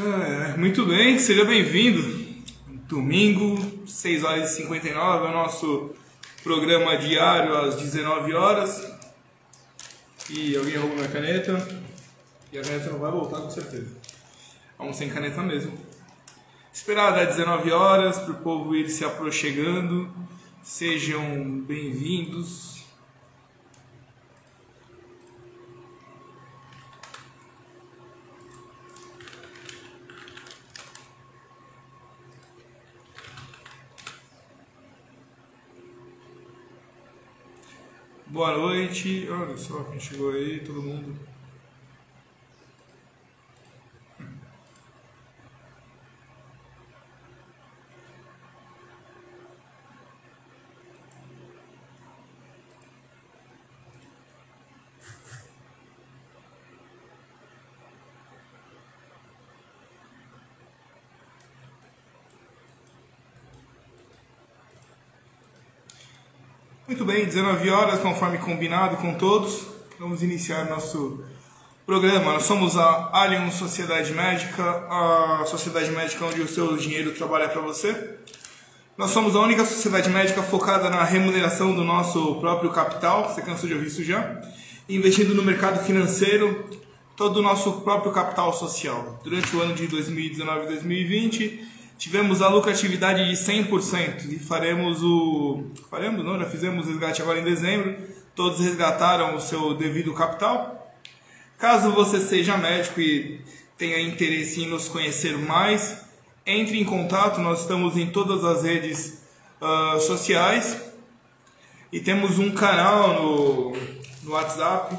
É, muito bem, seja bem-vindo. Domingo, 6 horas e 59, é o nosso programa diário às 19 horas. E alguém roubou minha caneta. E a caneta não vai voltar com certeza. Vamos sem caneta mesmo. Esperar das 19 horas para o povo ir se aproximando. Sejam bem-vindos. Boa noite. Olha só quem chegou aí, todo mundo. Muito bem, 19 horas, conforme combinado com todos, vamos iniciar nosso programa. Nós somos a Alien Sociedade Médica, a sociedade médica onde o seu dinheiro trabalha para você. Nós somos a única sociedade médica focada na remuneração do nosso próprio capital, você cansou de ouvir isso já? Investindo no mercado financeiro todo o nosso próprio capital social. Durante o ano de 2019 e 2020, tivemos a lucratividade de 100% e faremos o faremos não já fizemos o resgate agora em dezembro todos resgataram o seu devido capital. Caso você seja médico e tenha interesse em nos conhecer mais entre em contato nós estamos em todas as redes uh, sociais. E temos um canal no, no WhatsApp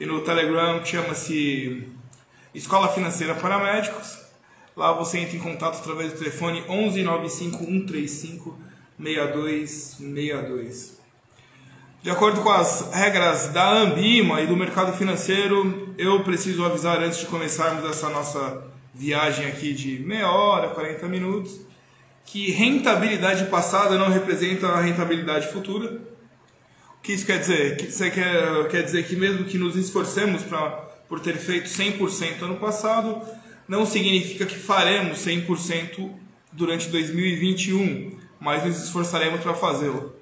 e no Telegram chama-se Escola Financeira para Médicos Lá você entra em contato através do telefone 11 95 135 6262. De acordo com as regras da Ambima e do mercado financeiro, eu preciso avisar antes de começarmos essa nossa viagem aqui de meia hora, 40 minutos, que rentabilidade passada não representa a rentabilidade futura. O que isso quer dizer? Isso quer, quer dizer que mesmo que nos esforcemos pra, por ter feito 100% ano passado, não significa que faremos 100% durante 2021, mas nos esforçaremos para fazê-lo.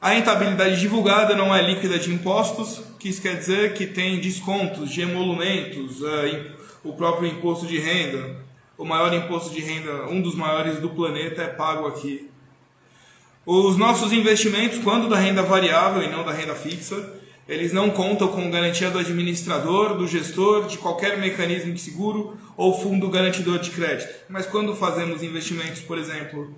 A rentabilidade divulgada não é líquida de impostos, que isso quer dizer que tem descontos de emolumentos, é, o próprio imposto de renda, o maior imposto de renda, um dos maiores do planeta, é pago aqui. Os nossos investimentos, quando da renda variável e não da renda fixa, eles não contam com garantia do administrador, do gestor, de qualquer mecanismo de seguro ou fundo garantidor de crédito. Mas quando fazemos investimentos, por exemplo,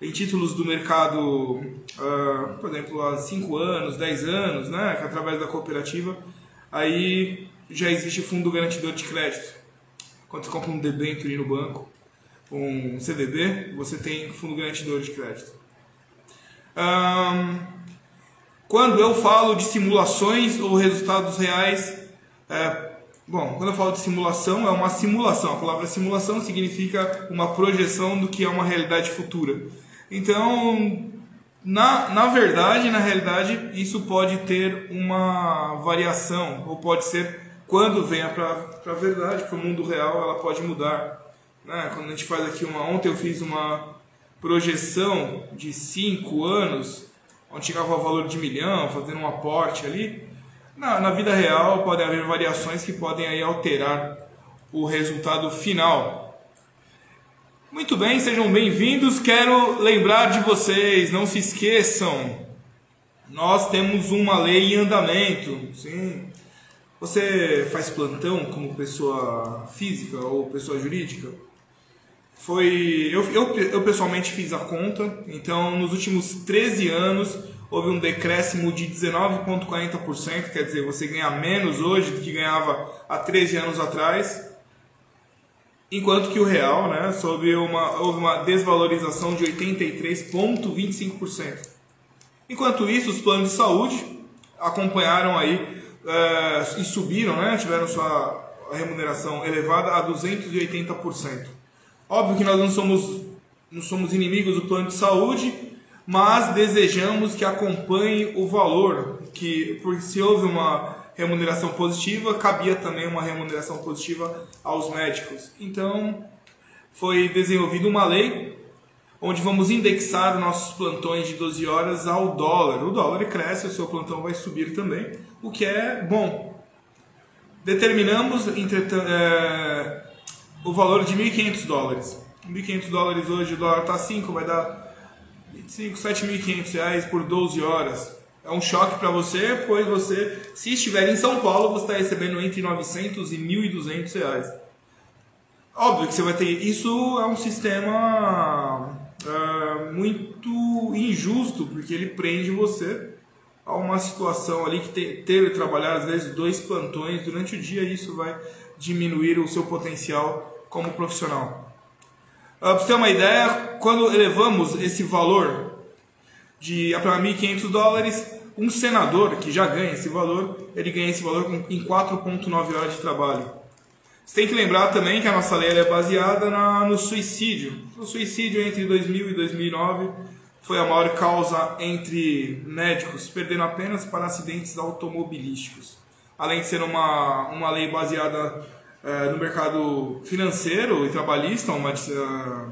em títulos do mercado, uh, por exemplo, há 5 anos, 10 anos, né, que através da cooperativa, aí já existe fundo garantidor de crédito. Quando você compra um debênture no banco, um CDB, você tem fundo garantidor de crédito. Um, quando eu falo de simulações ou resultados reais, é, bom, quando eu falo de simulação, é uma simulação. A palavra simulação significa uma projeção do que é uma realidade futura. Então, na, na verdade, na realidade, isso pode ter uma variação, ou pode ser, quando venha para a verdade, para o mundo real, ela pode mudar. Né? Quando a gente faz aqui uma. Ontem eu fiz uma projeção de 5 anos onde chegava ao valor de milhão, fazendo um aporte ali. Na, na vida real podem haver variações que podem aí alterar o resultado final. Muito bem, sejam bem-vindos. Quero lembrar de vocês, não se esqueçam, nós temos uma lei em andamento. Sim. Você faz plantão como pessoa física ou pessoa jurídica? Foi. Eu, eu, eu, pessoalmente fiz a conta, então nos últimos 13 anos houve um decréscimo de 19,40%, quer dizer, você ganha menos hoje do que ganhava há 13 anos atrás. Enquanto que o real, né, soube uma, houve uma desvalorização de 83,25%. Enquanto isso, os planos de saúde acompanharam aí é, e subiram, né, tiveram sua remuneração elevada a 280%. Óbvio que nós não somos, não somos inimigos do plano de saúde, mas desejamos que acompanhe o valor, que porque se houve uma remuneração positiva, cabia também uma remuneração positiva aos médicos. Então, foi desenvolvida uma lei onde vamos indexar nossos plantões de 12 horas ao dólar. O dólar cresce, o seu plantão vai subir também, o que é bom. Determinamos entretanto, é, o valor de 1.500 dólares. 1.500 dólares hoje, o dólar está 5, vai dar 25, 7.500 reais por 12 horas. É um choque para você, pois você, se estiver em São Paulo, você está recebendo entre 900 e 1.200 reais. Óbvio que você vai ter. Isso é um sistema uh, muito injusto, porque ele prende você a uma situação ali que ter, ter trabalhar às vezes dois plantões durante o dia, isso vai diminuir o seu potencial como profissional. Uh, para você ter uma ideia, quando elevamos esse valor de para 1.500 dólares, um senador que já ganha esse valor, ele ganha esse valor em 4,9 horas de trabalho. Você tem que lembrar também que a nossa lei é baseada na, no suicídio. O suicídio entre 2000 e 2009 foi a maior causa entre médicos, perdendo apenas para acidentes automobilísticos. Além de ser uma, uma lei baseada no mercado financeiro e trabalhista, uma, eh,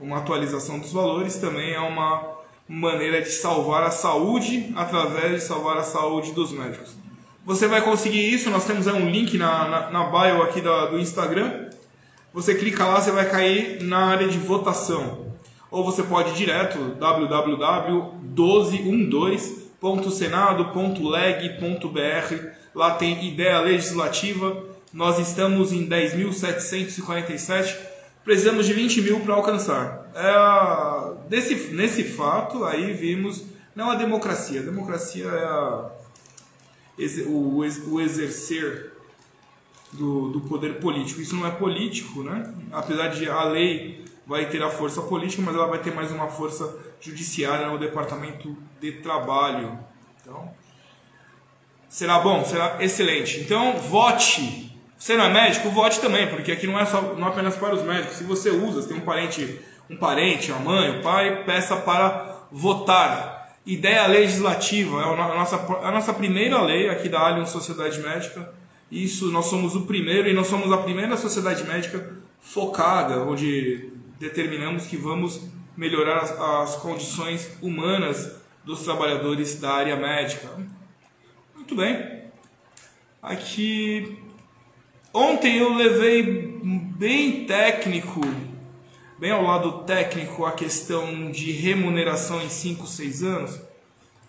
uma atualização dos valores, também é uma maneira de salvar a saúde através de salvar a saúde dos médicos. Você vai conseguir isso, nós temos um link na, na, na bio aqui da, do Instagram. Você clica lá, você vai cair na área de votação. Ou você pode ir direto www.1212.senado.leg.br. Lá tem ideia legislativa. Nós estamos em 10.747. Precisamos de 20 mil para alcançar. É, desse, nesse fato, aí vimos. Não a democracia. A democracia é a o, o exercer do, do poder político. Isso não é político, né? Apesar de a lei vai ter a força política, mas ela vai ter mais uma força judiciária no Departamento de Trabalho. Então, será bom, será excelente. Então, vote. Você não é médico? Vote também, porque aqui não é só não é apenas para os médicos. Se você usa, se tem um parente, um parente, a mãe, o pai, peça para votar. Ideia legislativa é a nossa, a nossa primeira lei aqui da Allianz Sociedade Médica. Isso, nós somos o primeiro e nós somos a primeira sociedade médica focada, onde determinamos que vamos melhorar as, as condições humanas dos trabalhadores da área médica. Muito bem. Aqui ontem eu levei bem técnico bem ao lado técnico a questão de remuneração em 5, 6 anos,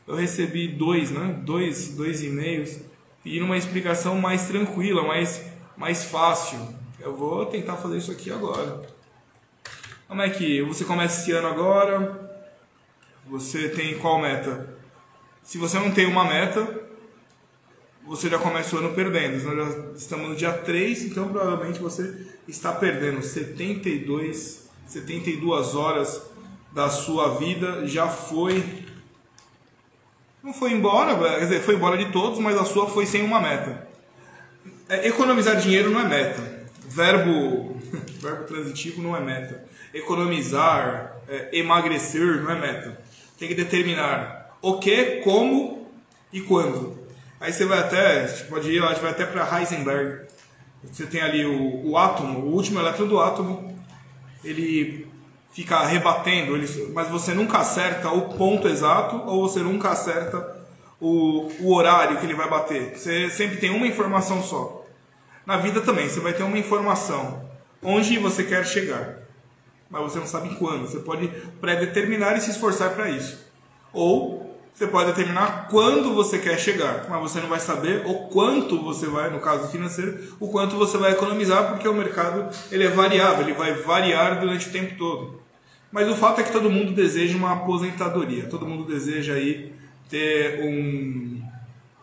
eu recebi dois, né? Dois, dois e-mails pedindo uma explicação mais tranquila, mais, mais fácil. Eu vou tentar fazer isso aqui agora. Como é que você começa esse ano agora? Você tem qual meta? Se você não tem uma meta, você já começa o ano perdendo. Nós já estamos no dia 3, então provavelmente você está perdendo 72 72 horas da sua vida já foi. Não foi embora, quer dizer, foi embora de todos, mas a sua foi sem uma meta. É, economizar dinheiro não é meta. Verbo, verbo transitivo não é meta. Economizar, é, emagrecer não é meta. Tem que determinar o que, como e quando. Aí você vai até, pode ir lá, vai até para Heisenberg. Você tem ali o, o átomo, o último elétron do átomo, ele fica rebatendo, ele, mas você nunca acerta o ponto exato ou você nunca acerta o, o horário que ele vai bater. Você sempre tem uma informação só. Na vida também, você vai ter uma informação onde você quer chegar, mas você não sabe quando. Você pode pré-determinar e se esforçar para isso. Ou você pode determinar quando você quer chegar, mas você não vai saber o quanto você vai, no caso financeiro, o quanto você vai economizar, porque o mercado ele é variável, ele vai variar durante o tempo todo. Mas o fato é que todo mundo deseja uma aposentadoria, todo mundo deseja aí ter um,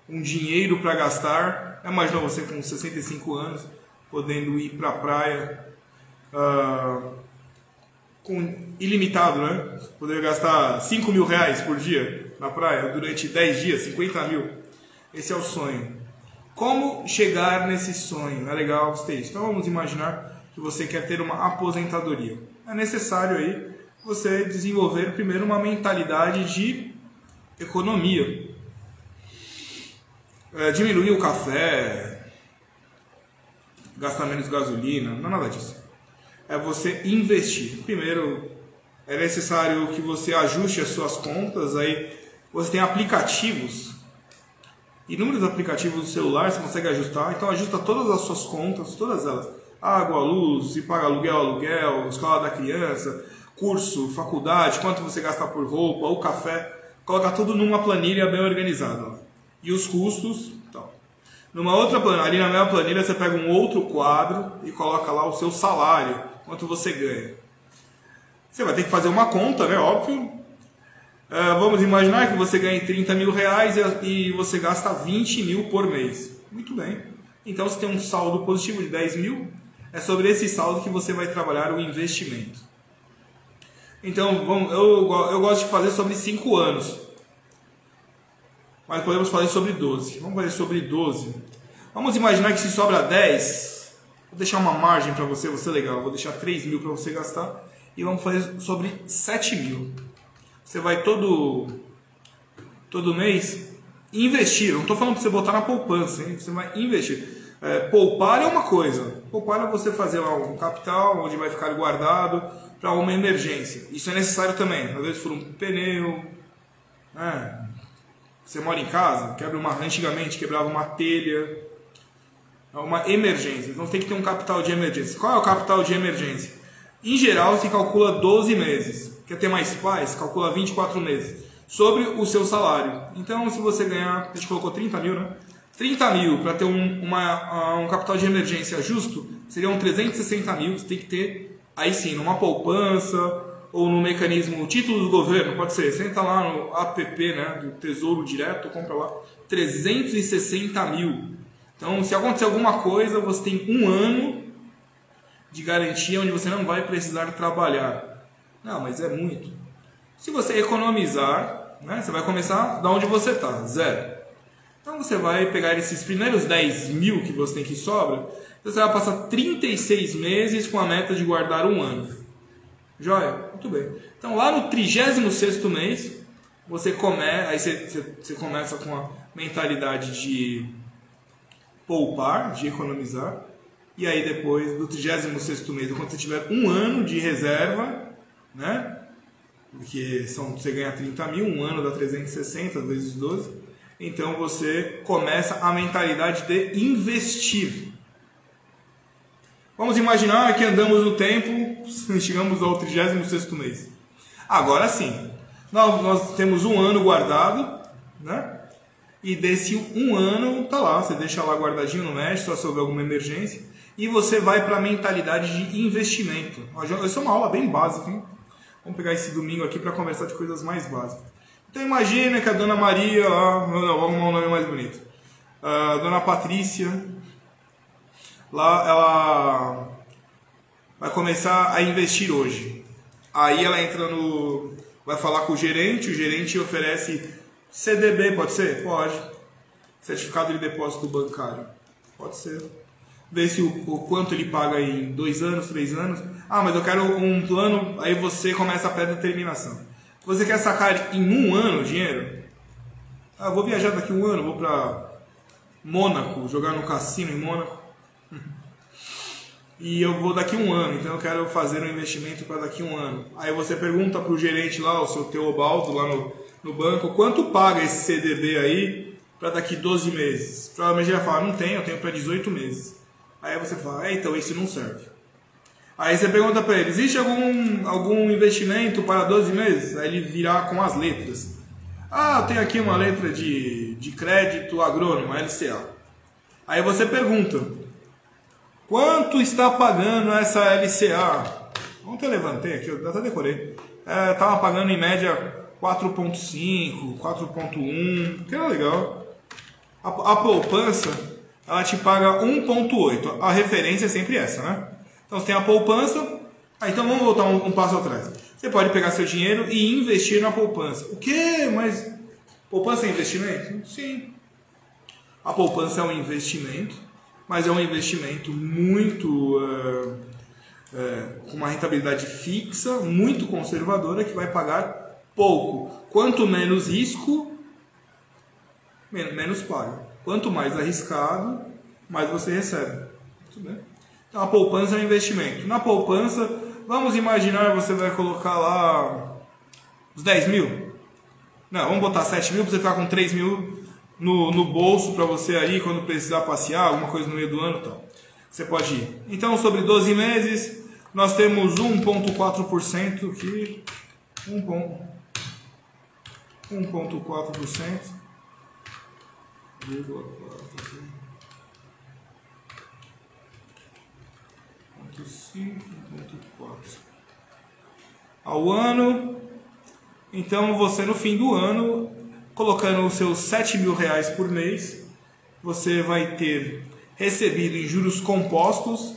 um dinheiro para gastar. Imagina você com 65 anos podendo ir para a praia. Uh, com ilimitado, né? Poder gastar 5 mil reais por dia na praia durante 10 dias, 50 mil. Esse é o sonho. Como chegar nesse sonho? É legal gostei. Então vamos imaginar que você quer ter uma aposentadoria. É necessário aí você desenvolver primeiro uma mentalidade de economia. é, diminuir o café, gastar menos gasolina, não é nada disso. É você investir. Primeiro, é necessário que você ajuste as suas contas, aí você tem aplicativos, inúmeros aplicativos no celular, você consegue ajustar, então ajusta todas as suas contas, todas elas. Água, luz, se paga aluguel, aluguel, escola da criança, curso, faculdade, quanto você gasta por roupa, ou café, coloca tudo numa planilha bem organizada. E os custos, então. Numa outra planilha, ali na mesma planilha você pega um outro quadro e coloca lá o seu salário, quanto você ganha. Você vai ter que fazer uma conta, né? Óbvio. Uh, vamos imaginar que você ganhe 30 mil reais e você gasta 20 mil por mês. Muito bem. Então você tem um saldo positivo de 10 mil. É sobre esse saldo que você vai trabalhar o investimento. Então vamos, eu, eu gosto de fazer sobre 5 anos. Mas podemos fazer sobre 12. Vamos fazer sobre 12. Vamos imaginar que se sobra 10, vou deixar uma margem para você, você legal. Vou deixar 3 mil para você gastar e vamos fazer sobre 7 mil. Você vai todo, todo mês investir. Não estou falando para você botar na poupança, hein? você vai investir. É, poupar é uma coisa. Poupar é você fazer lá um capital onde vai ficar guardado para uma emergência. Isso é necessário também. Às vezes for um pneu, né? você mora em casa, quebra uma. Antigamente quebrava uma telha. É uma emergência. Então tem que ter um capital de emergência. Qual é o capital de emergência? Em geral, se calcula 12 meses. Quer ter mais paz? Calcula 24 meses. Sobre o seu salário. Então, se você ganhar, a gente colocou 30 mil, né? 30 mil para ter um, uma, um capital de emergência justo, seriam 360 mil. Você tem que ter, aí sim, numa poupança ou no mecanismo título do governo, pode ser. Você entra lá no app né, do Tesouro Direto, compra lá 360 mil. Então, se acontecer alguma coisa, você tem um ano de garantia onde você não vai precisar trabalhar. Não, mas é muito. Se você economizar, né, você vai começar da onde você está, zero. Então você vai pegar esses primeiros 10 mil que você tem que sobra, você vai passar 36 meses com a meta de guardar um ano. Joia? Muito bem. Então lá no 36 mês, você, come... Aí você, você, você começa com a mentalidade de poupar, de economizar. E aí depois do 36 mês, quando você tiver um ano de reserva, né? Porque são, você ganha 30 mil, um ano dá 360 vezes 12. Então você começa a mentalidade de investir. Vamos imaginar que andamos no tempo, chegamos ao 36 mês. Agora sim, nós, nós temos um ano guardado, né? E desse um ano, tá lá, você deixa lá guardadinho, no mexe, só se houver alguma emergência e você vai para a mentalidade de investimento. Isso é uma aula bem básica, hein? Vamos pegar esse domingo aqui para conversar de coisas mais básicas. Então imagina que a Dona Maria, lá, não, vamos um nome mais bonito. A Dona Patrícia, lá ela vai começar a investir hoje. Aí ela entra no. vai falar com o gerente, o gerente oferece CDB, pode ser? Pode. Certificado de depósito bancário. Pode ser ver se o, o, quanto ele paga em dois anos, três anos. Ah, mas eu quero um plano, aí você começa a pré-determinação. Você quer sacar em um ano o dinheiro? Ah, vou viajar daqui um ano, vou para Mônaco, jogar no cassino em Mônaco. E eu vou daqui um ano, então eu quero fazer um investimento para daqui um ano. Aí você pergunta para o gerente lá, o seu Teobaldo, lá no, no banco, quanto paga esse CDB aí para daqui 12 meses? Provavelmente ele vai falar, não tem, eu tenho para 18 meses. Aí você fala, é, então isso não serve. Aí você pergunta para ele, existe algum, algum investimento para 12 meses? Aí ele virá com as letras. Ah, tenho aqui uma letra de, de crédito agrônomo, LCA. Aí você pergunta, quanto está pagando essa LCA? Ontem eu levantei aqui, eu até decorei. É, pagando em média 4.5, 4.1, que era legal. A, a poupança ela te paga 1,8. A referência é sempre essa, né? Então você tem a poupança. Ah, então vamos voltar um, um, passo atrás. Você pode pegar seu dinheiro e investir na poupança. O quê? Mas poupança é investimento? Sim. A poupança é um investimento, mas é um investimento muito. Uh, uh, com uma rentabilidade fixa, muito conservadora, que vai pagar pouco. Quanto menos risco, menos paga. Quanto mais arriscado, mais você recebe. Então a poupança é um investimento. Na poupança, vamos imaginar você vai colocar lá os 10 mil. Não, vamos botar 7 mil para você ficar com 3 mil no, no bolso para você aí quando precisar passear, alguma coisa no meio do ano e tal. Você pode ir. Então, sobre 12 meses, nós temos 1,4% aqui. 1,4%. 1,4. Ao ano, então você no fim do ano, colocando os seus 7 mil reais por mês, você vai ter recebido em juros compostos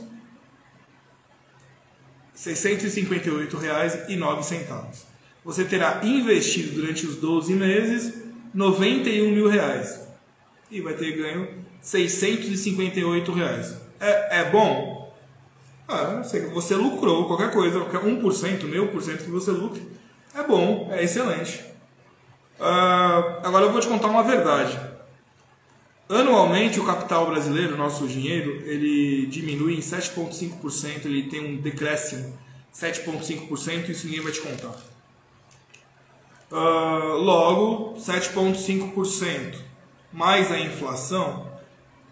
R$ 658,09. Você terá investido durante os 12 meses 91 mil reais e vai ter ganho 658 reais. É, é bom? Ah, você lucrou qualquer coisa, qualquer 1%, meio por cento que você lucre, é bom, é excelente. Uh, agora eu vou te contar uma verdade. Anualmente o capital brasileiro, nosso dinheiro, ele diminui em 7,5%, ele tem um decréscimo 7,5%, isso ninguém vai te contar. Uh, logo, 7,5% mais a inflação,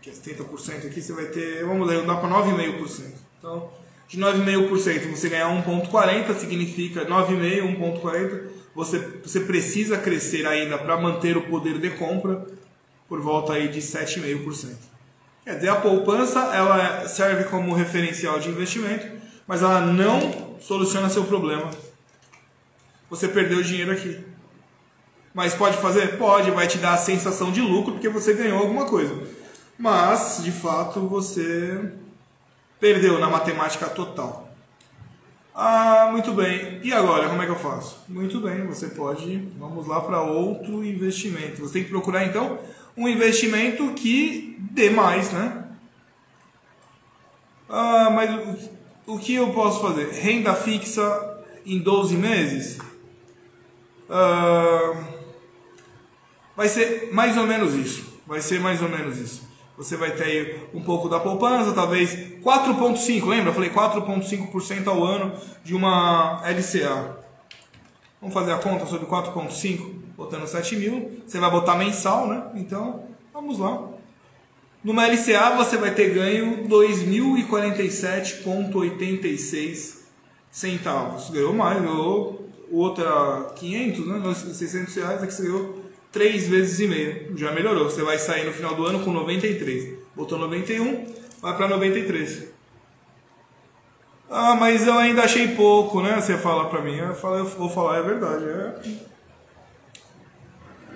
que é 70% aqui, você vai ter, vamos dá para 9,5%. Então, de 9,5% você ganhar 1,40 significa 9,5, 1,40. Você, você precisa crescer ainda para manter o poder de compra por volta aí de 7,5%. Quer dizer, a poupança ela serve como referencial de investimento, mas ela não soluciona seu problema. Você perdeu dinheiro aqui. Mas pode fazer? Pode, vai te dar a sensação de lucro porque você ganhou alguma coisa. Mas, de fato, você perdeu na matemática total. Ah, muito bem. E agora, como é que eu faço? Muito bem, você pode. Vamos lá para outro investimento. Você tem que procurar então um investimento que dê mais, né? Ah, mas o, que eu posso fazer? Renda fixa em 12 meses? Ah, vai ser mais ou menos isso. Vai ser mais ou menos isso. Você vai ter um pouco da poupança, talvez 4,5%, lembra? Eu falei 4,5% ao ano de uma LCA. Vamos fazer a conta sobre 4,5%? botando 7 mil, você vai botar mensal, né? Então, vamos lá. Numa LCA você vai ter ganho 2.047,86 centavos. Ganhou mais, ganhou o outro era 500, né? 600 reais, aqui você ganhou 3 vezes e meio. Já melhorou. Você vai sair no final do ano com 93. Botou 91, vai para 93. Ah, mas eu ainda achei pouco, né? Você fala para mim. Eu, falo, eu vou falar, é verdade. É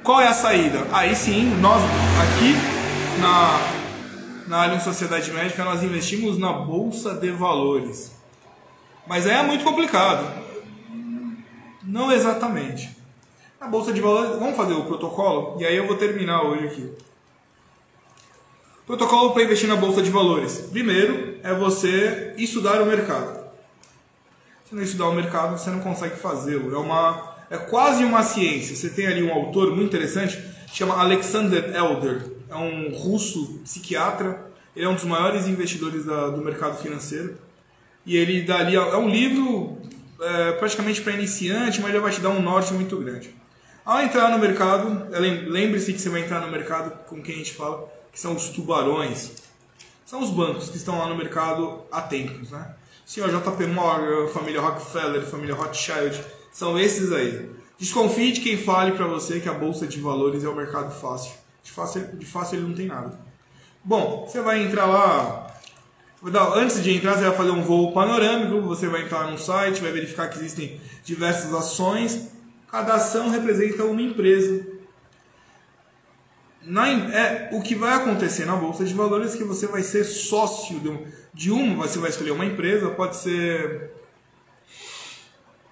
qual é a saída? Aí sim, nós aqui na, na Allianz Sociedade Médica nós investimos na Bolsa de Valores. Mas aí é muito complicado. Não exatamente. Na Bolsa de Valores, vamos fazer o protocolo? E aí eu vou terminar hoje aqui. Protocolo para investir na Bolsa de Valores. Primeiro é você estudar o mercado. Se não estudar o mercado, você não consegue fazê-lo. É uma é quase uma ciência. Você tem ali um autor muito interessante, chama Alexander Elder, é um russo psiquiatra, ele é um dos maiores investidores da, do mercado financeiro. E ele dá ali, é um livro é, praticamente para iniciante, mas ele vai te dar um norte muito grande. Ao entrar no mercado, lembre-se que você vai entrar no mercado com quem a gente fala, que são os tubarões. São os bancos que estão lá no mercado há tempos, né? Senhor JP Morgan, família Rockefeller, família Rothschild, são esses aí. Desconfie de quem fale para você que a bolsa de valores é o mercado fácil. De fácil, de fácil ele não tem nada. Bom, você vai entrar lá. Antes de entrar, você vai fazer um voo panorâmico. Você vai entrar no site, vai verificar que existem diversas ações. Cada ação representa uma empresa. Na, é, o que vai acontecer na bolsa de valores é que você vai ser sócio de, de uma. Você vai escolher uma empresa, pode ser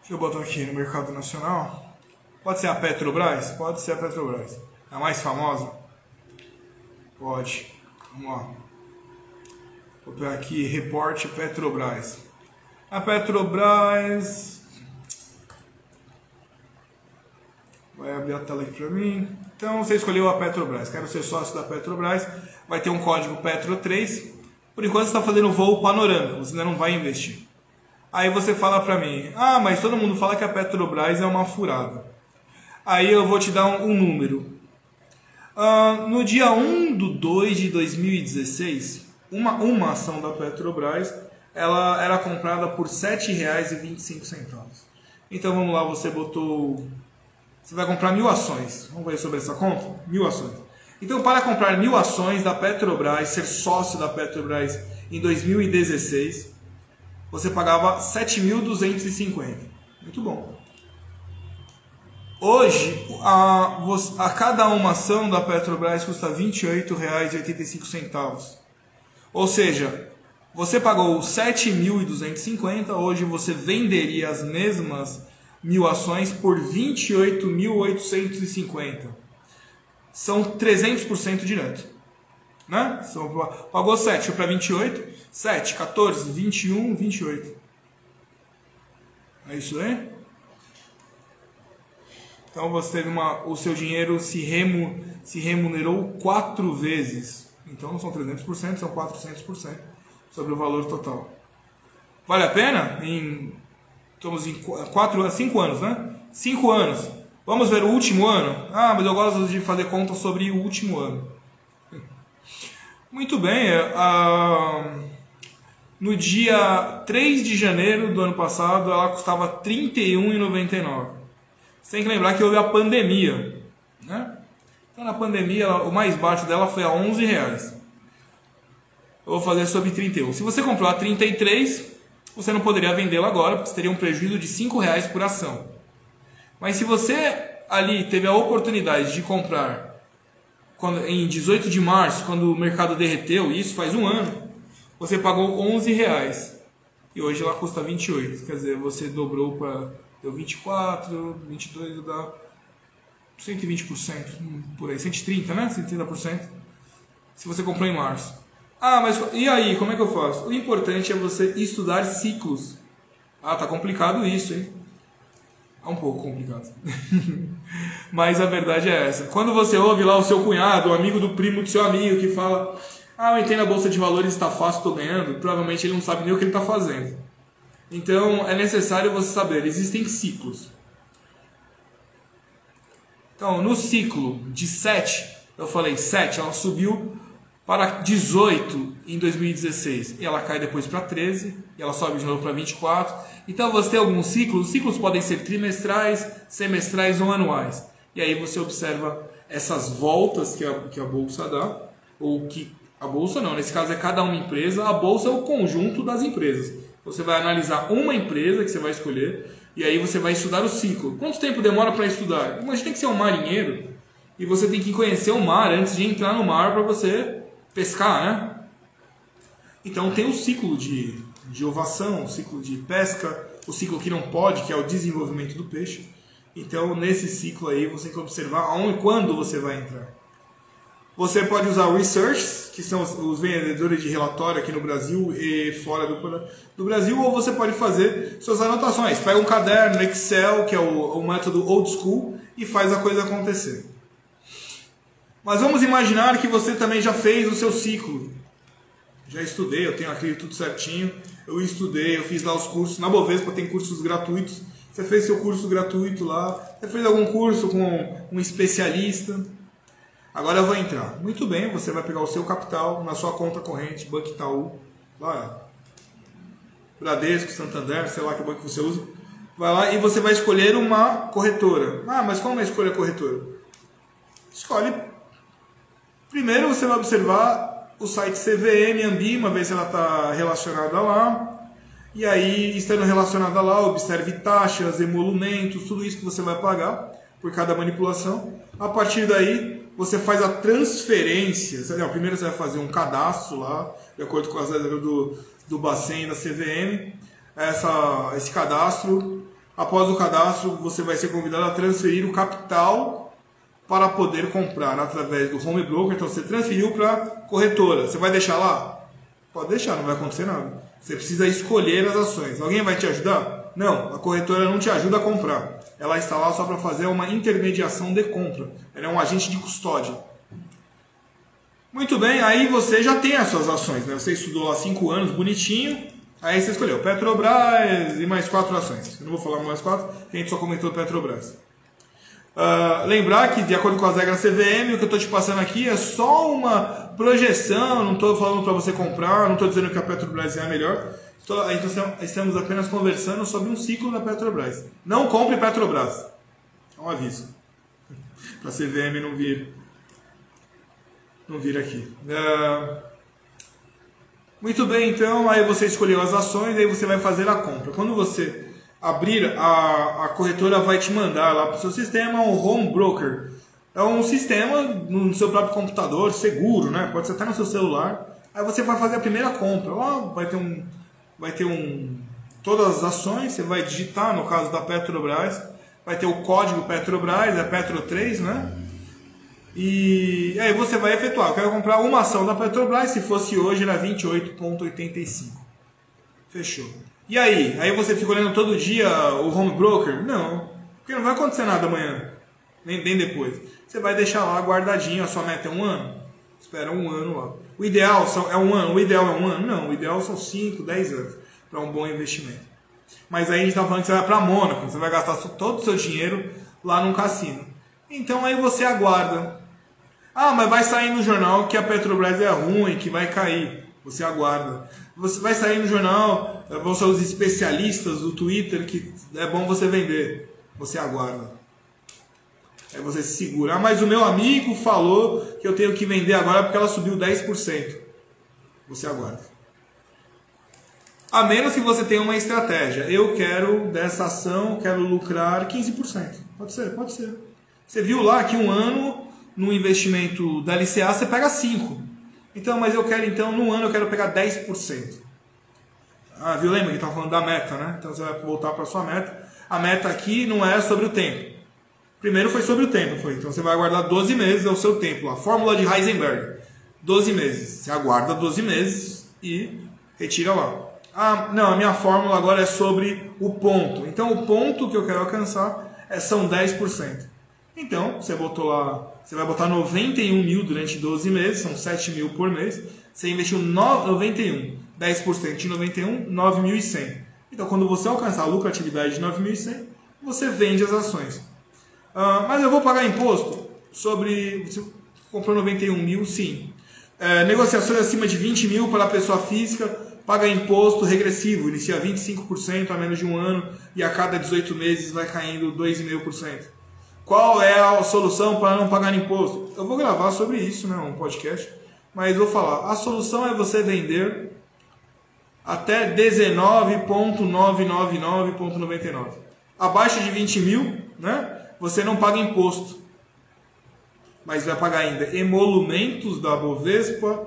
Deixa eu botar aqui no mercado nacional. Pode ser a Petrobras? Pode ser a Petrobras. A mais famosa? Pode. Vamos lá. Vou pegar aqui, reporte Petrobras. A Petrobras. Vai abrir a tela aqui para mim. Então você escolheu a Petrobras, quero ser sócio da Petrobras, vai ter um código Petro3. Por enquanto você está fazendo voo panorâmico, você ainda não vai investir. Aí você fala para mim, ah, mas todo mundo fala que a Petrobras é uma furada. Aí eu vou te dar um, um número. Uh, no dia 1 de 2 de 2016, uma, uma ação da Petrobras ela era comprada por R$ 7,25. Então vamos lá, você botou. Você vai comprar mil ações. Vamos ver sobre essa conta? Mil ações. Então, para comprar mil ações da Petrobras, ser sócio da Petrobras em 2016, você pagava 7.250. Muito bom. Hoje, a, a cada uma ação da Petrobras custa R$ 28,85. Ou seja, você pagou 7.250, hoje você venderia as mesmas mil ações por 28.850. São 300% direto. Né? Pagou 7, foi para 28. 7, 14, 21, 28. É isso aí? Então você teve uma, o seu dinheiro se, remu, se remunerou quatro vezes. Então não são 300%, são 400% sobre o valor total. Vale a pena? Em, estamos em 4 a 5 anos, né? 5 anos. Vamos ver o último ano? Ah, mas eu gosto de fazer conta sobre o último ano. Muito bem. Uh, no dia 3 de janeiro do ano passado, ela custava R$ 31,99. Você tem que lembrar que houve a pandemia. Né? Então, na pandemia, o mais baixo dela foi a 11 reais. Eu vou fazer sobre 31. Se você comprou a 33, você não poderia vendê-la agora, porque você teria um prejuízo de 5 reais por ação. Mas se você ali teve a oportunidade de comprar quando, em 18 de março, quando o mercado derreteu, isso faz um ano, você pagou 11 reais. E hoje ela custa 28. Quer dizer, você dobrou para deu 24, 22 dá 120%, por aí, 130, né? 130%. Se você comprou em março. Ah, mas e aí, como é que eu faço? O importante é você estudar ciclos. Ah, tá complicado isso, hein? É um pouco complicado. mas a verdade é essa. Quando você ouve lá o seu cunhado, o amigo do primo do seu amigo que fala: Ah, eu entrei na bolsa de valores, está fácil, estou ganhando. Provavelmente ele não sabe nem o que ele está fazendo. Então é necessário você saber, existem ciclos. Então, no ciclo de 7, eu falei 7, ela subiu para 18 em 2016 e ela cai depois para 13 e ela sobe de novo para 24. Então você tem alguns ciclos, os ciclos podem ser trimestrais, semestrais ou anuais. E aí você observa essas voltas que a, que a bolsa dá, ou que a bolsa não, nesse caso é cada uma empresa, a bolsa é o conjunto das empresas. Você vai analisar uma empresa que você vai escolher e aí você vai estudar o ciclo. Quanto tempo demora para estudar? Tem que ser um marinheiro e você tem que conhecer o mar antes de entrar no mar para você pescar, né? Então tem o ciclo de, de ovação, o ciclo de pesca, o ciclo que não pode, que é o desenvolvimento do peixe. Então nesse ciclo aí você tem que observar aonde e quando você vai entrar. Você pode usar o Research, que são os vendedores de relatório aqui no Brasil e fora do, do Brasil, ou você pode fazer suas anotações. Pega um caderno, Excel, que é o, o método old school, e faz a coisa acontecer. Mas vamos imaginar que você também já fez o seu ciclo. Já estudei, eu tenho aquilo tudo certinho. Eu estudei, eu fiz lá os cursos. Na Bovespa tem cursos gratuitos. Você fez seu curso gratuito lá. Você fez algum curso com um especialista. Agora eu vou entrar. Muito bem, você vai pegar o seu capital na sua conta corrente, Banco Itaú, lá, Bradesco, Santander, sei lá que banco você usa. Vai lá e você vai escolher uma corretora. Ah, mas como é escolher a corretora? Escolhe. Primeiro você vai observar o site CVM, Ambima, ver se ela está relacionada lá. E aí, estando relacionada lá, observe taxas, emolumentos, tudo isso que você vai pagar por cada manipulação. A partir daí, você faz a transferência. Não, primeiro você vai fazer um cadastro lá, de acordo com as regras do, do Bacen da CVM. Essa, esse cadastro, após o cadastro, você vai ser convidado a transferir o capital para poder comprar através do home broker. Então você transferiu para corretora. Você vai deixar lá? Pode deixar, não vai acontecer nada. Você precisa escolher as ações. Alguém vai te ajudar? Não, a corretora não te ajuda a comprar. ela está lá só para fazer uma intermediação de compra. Ela é um agente de custódia. Muito bem, aí você já tem as suas ações, né? Você estudou lá cinco anos, bonitinho. Aí você escolheu Petrobras e mais quatro ações. Eu não vou falar mais quatro, a gente só comentou Petrobras. Uh, lembrar que, de acordo com as regras CVM, o que eu estou te passando aqui é só uma projeção, não estou falando para você comprar, não estou dizendo que a Petrobras é a melhor. Então, estamos apenas conversando sobre um ciclo da Petrobras. Não compre Petrobras. É um aviso. para a CVM não vir, não vir aqui. Uh, muito bem, então aí você escolheu as ações, aí você vai fazer a compra. Quando você abrir, a, a corretora vai te mandar lá para o seu sistema um home broker. É um sistema no seu próprio computador, seguro, né? Pode ser até no seu celular. Aí você vai fazer a primeira compra. Lá vai ter um. Vai ter um. Todas as ações, você vai digitar, no caso da Petrobras, vai ter o código Petrobras, é Petro 3, né? E aí você vai efetuar. Eu quero comprar uma ação da Petrobras, se fosse hoje era 28,85. Fechou. E aí? Aí você fica olhando todo dia o home broker? Não, porque não vai acontecer nada amanhã, nem, nem depois. Você vai deixar lá guardadinho, a sua meta é um ano? Espera um ano lá. O ideal são, é um ano? O ideal é um ano? Não, o ideal são 5, 10 anos para um bom investimento. Mas aí a gente está falando que você vai para Mônaco, você vai gastar todo o seu dinheiro lá num cassino. Então aí você aguarda. Ah, mas vai sair no jornal que a Petrobras é ruim, que vai cair. Você aguarda. Você vai sair no jornal, vão ser os especialistas do Twitter que é bom você vender. Você aguarda. Aí você se segura. Ah, mas o meu amigo falou que eu tenho que vender agora porque ela subiu 10%. Você aguarda. A menos que você tenha uma estratégia. Eu quero dessa ação, quero lucrar 15%. Pode ser, pode ser. Você viu lá que um ano no investimento da LCA você pega 5%. Então, mas eu quero, então, no ano eu quero pegar 10%. Ah, viu? Lembra que estava falando da meta, né? Então você vai voltar para sua meta. A meta aqui não é sobre o tempo. Primeiro foi sobre o tempo, foi. Então você vai aguardar 12 meses, é o seu tempo. A fórmula de Heisenberg. 12 meses. Você aguarda 12 meses e retira lá. Ah, não, a minha fórmula agora é sobre o ponto. Então o ponto que eu quero alcançar é, são 10%. Então, você botou lá, você vai botar 91 mil durante 12 meses, são 7 mil por mês. Você investiu 91, 10% de 91, 9.100. Então, quando você alcançar a lucratividade de 9.100, você vende as ações. Uh, mas eu vou pagar imposto sobre. Você comprou 91 mil? Sim. É, negociações acima de 20 mil para a pessoa física, paga imposto regressivo, inicia 25% a menos de um ano e a cada 18 meses vai caindo 2,5%. Qual é a solução para não pagar imposto? Eu vou gravar sobre isso, né, um podcast, mas vou falar. A solução é você vender até 19.999.99. Abaixo de 20 mil, né, você não paga imposto. Mas vai pagar ainda emolumentos da Bovespa,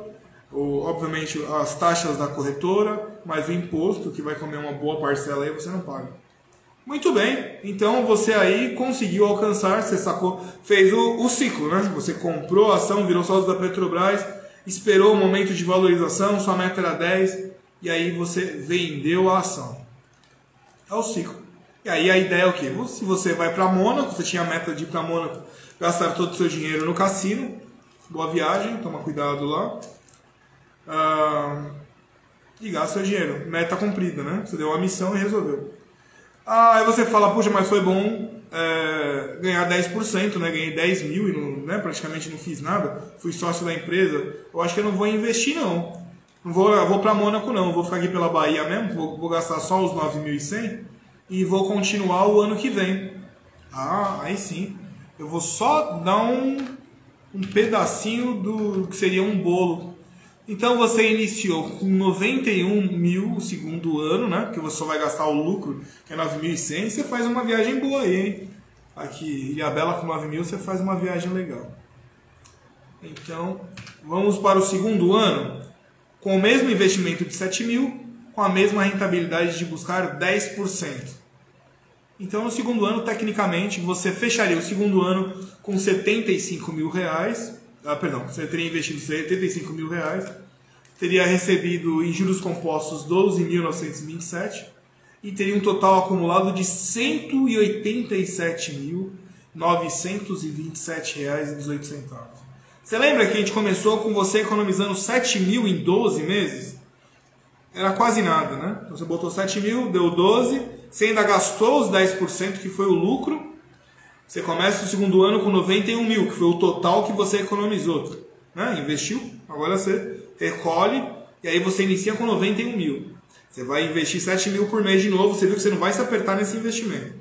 ou, obviamente as taxas da corretora, mas o imposto, que vai comer uma boa parcela aí, você não paga. Muito bem, então você aí conseguiu alcançar, você sacou, fez o, o ciclo, né? Você comprou a ação, virou sócio da Petrobras, esperou o momento de valorização, sua meta era 10, e aí você vendeu a ação. É o ciclo. E aí a ideia é o quê? Se você vai para Mônaco, você tinha a meta de ir para Mônaco, gastar todo o seu dinheiro no cassino, boa viagem, toma cuidado lá. Ah, e gasta seu dinheiro. Meta cumprida, né? Você deu uma missão e resolveu. Ah, aí você fala, puxa, mas foi bom é, ganhar 10%, né? Ganhei 10 mil e não, né, praticamente não fiz nada. Fui sócio da empresa. Eu acho que eu não vou investir, não. Não vou, vou para Mônaco, não. Vou ficar aqui pela Bahia mesmo. Vou, vou gastar só os 9.100 e vou continuar o ano que vem. Ah, aí sim. Eu vou só dar um, um pedacinho do que seria um bolo então você iniciou com 91 mil o segundo ano, né? Porque você só vai gastar o lucro, que é 9.100, você faz uma viagem boa aí, hein? Aqui, Ilhabela com 9 mil, você faz uma viagem legal. Então, vamos para o segundo ano, com o mesmo investimento de 7 mil, com a mesma rentabilidade de buscar 10%. Então, no segundo ano, tecnicamente, você fecharia o segundo ano com 75 mil reais, ah, perdão, você teria investido 75 mil reais, teria recebido em juros compostos 12.927 e teria um total acumulado de R$ 187.927,18. Você lembra que a gente começou com você economizando 7 mil em 12 meses? Era quase nada, né? Então você botou 7 mil, deu 12, você ainda gastou os 10% que foi o lucro, você começa o segundo ano com 91 mil, que foi o total que você economizou. Né? Investiu, agora você recolhe e aí você inicia com 91 mil. Você vai investir 7 mil por mês de novo, você viu que você não vai se apertar nesse investimento.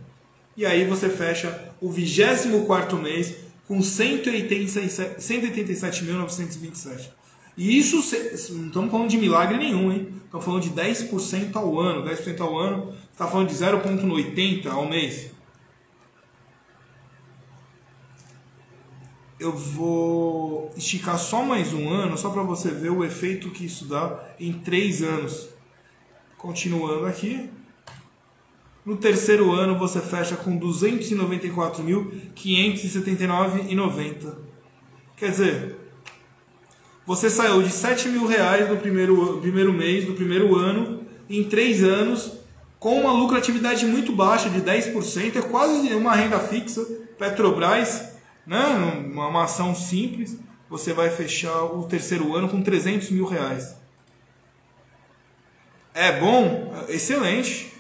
E aí você fecha o 24 mês com 187.927. E isso, não estamos falando de milagre nenhum, hein? Estamos falando de 10% ao ano. 10% ao ano, está falando de 0,80 ao mês. Eu vou esticar só mais um ano, só para você ver o efeito que isso dá em três anos. Continuando aqui. No terceiro ano você fecha com 294.579,90. Quer dizer, você saiu de 7 mil reais no primeiro, primeiro mês, no primeiro ano, em três anos, com uma lucratividade muito baixa de 10%, é quase uma renda fixa. Petrobras né, uma, ação simples, você vai fechar o terceiro ano com 300 mil reais. É bom? Excelente.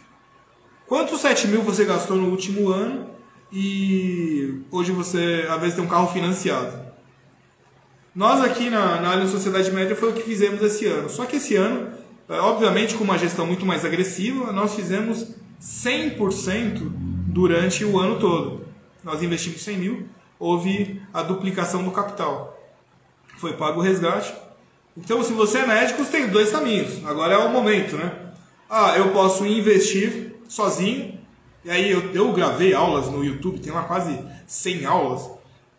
Quantos 7 mil você gastou no último ano e hoje você, às vezes, tem um carro financiado? Nós aqui na, na Allianz Sociedade Média foi o que fizemos esse ano. Só que esse ano, é, obviamente com uma gestão muito mais agressiva, nós fizemos 100% durante o ano todo. Nós investimos 100 mil houve a duplicação do capital. Foi pago o resgate. Então, se você é médico, você tem dois caminhos. Agora é o momento, né? Ah, eu posso investir sozinho. E aí eu, eu gravei aulas no YouTube, tem lá quase 100 aulas.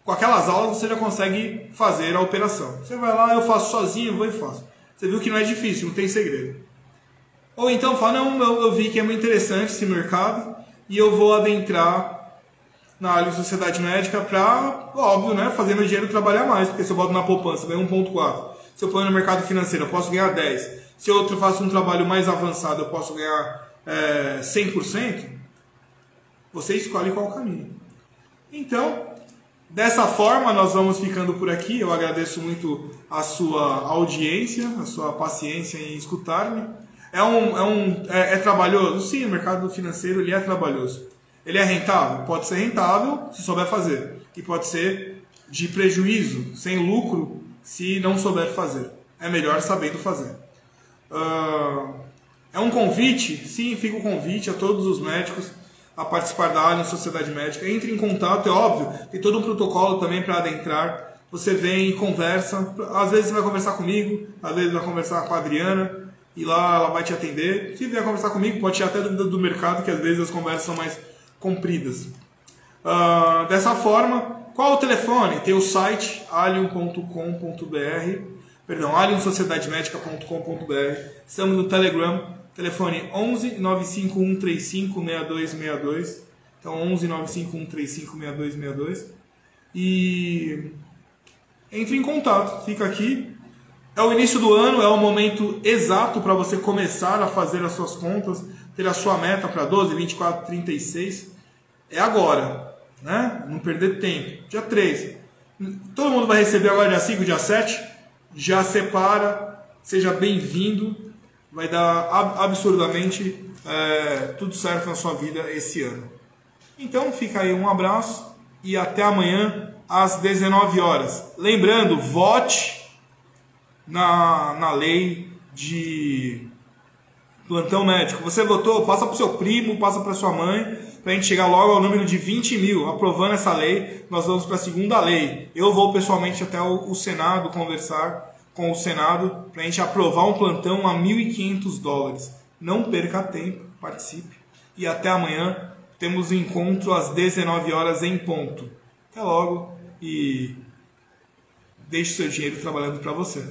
Com aquelas aulas você já consegue fazer a operação. Você vai lá, eu faço sozinho, vou e faço. Você viu que não é difícil, não tem segredo. Ou então fala, não, eu, eu vi que é muito interessante esse mercado e eu vou adentrar na área de sociedade médica para, óbvio, né, fazer meu dinheiro trabalhar mais, porque se eu boto na poupança, ganho 1.4. Se eu ponho no mercado financeiro, eu posso ganhar 10. Se eu faço um trabalho mais avançado, eu posso ganhar é, 100%. Você escolhe qual caminho. Então, dessa forma, nós vamos ficando por aqui. Eu agradeço muito a sua audiência, a sua paciência em escutar-me. É, um, é, um, é, é trabalhoso? Sim, o mercado financeiro ele é trabalhoso. Ele é rentável? Pode ser rentável se souber fazer. E pode ser de prejuízo, sem lucro, se não souber fazer. É melhor sabendo fazer. Uh, é um convite? Sim, fica o convite a todos os médicos a participar da Allianz Sociedade Médica. Entre em contato, é óbvio, tem todo um protocolo também para adentrar. Você vem e conversa. Às vezes vai conversar comigo, às vezes vai conversar com a Adriana, e lá ela vai te atender. Se vier conversar comigo, pode tirar até dúvida do mercado, que às vezes as conversas são mais compridas. Uh, dessa forma, qual o telefone? Tem o site alien.com.br, perdão, aliensociedademedica.com.br. Estamos no Telegram, telefone 11 95135 6262. Então 11 95135 6262. E entre em contato, fica aqui. É o início do ano, é o momento exato para você começar a fazer as suas contas ter a sua meta para 12, 24, 36, é agora, né? Não perder tempo. Dia 3. Todo mundo vai receber agora dia 5, dia 7. Já separa, seja bem-vindo. Vai dar absurdamente é, tudo certo na sua vida esse ano. Então fica aí um abraço e até amanhã às 19 horas. Lembrando, vote na, na lei de plantão médico. Você votou, passa para o seu primo, passa para sua mãe, para a gente chegar logo ao número de 20 mil. Aprovando essa lei, nós vamos para a segunda lei. Eu vou pessoalmente até o, o Senado conversar com o Senado para a gente aprovar um plantão a 1.500 dólares. Não perca tempo, participe. E até amanhã temos encontro às 19 horas em ponto. Até logo e deixe seu dinheiro trabalhando para você.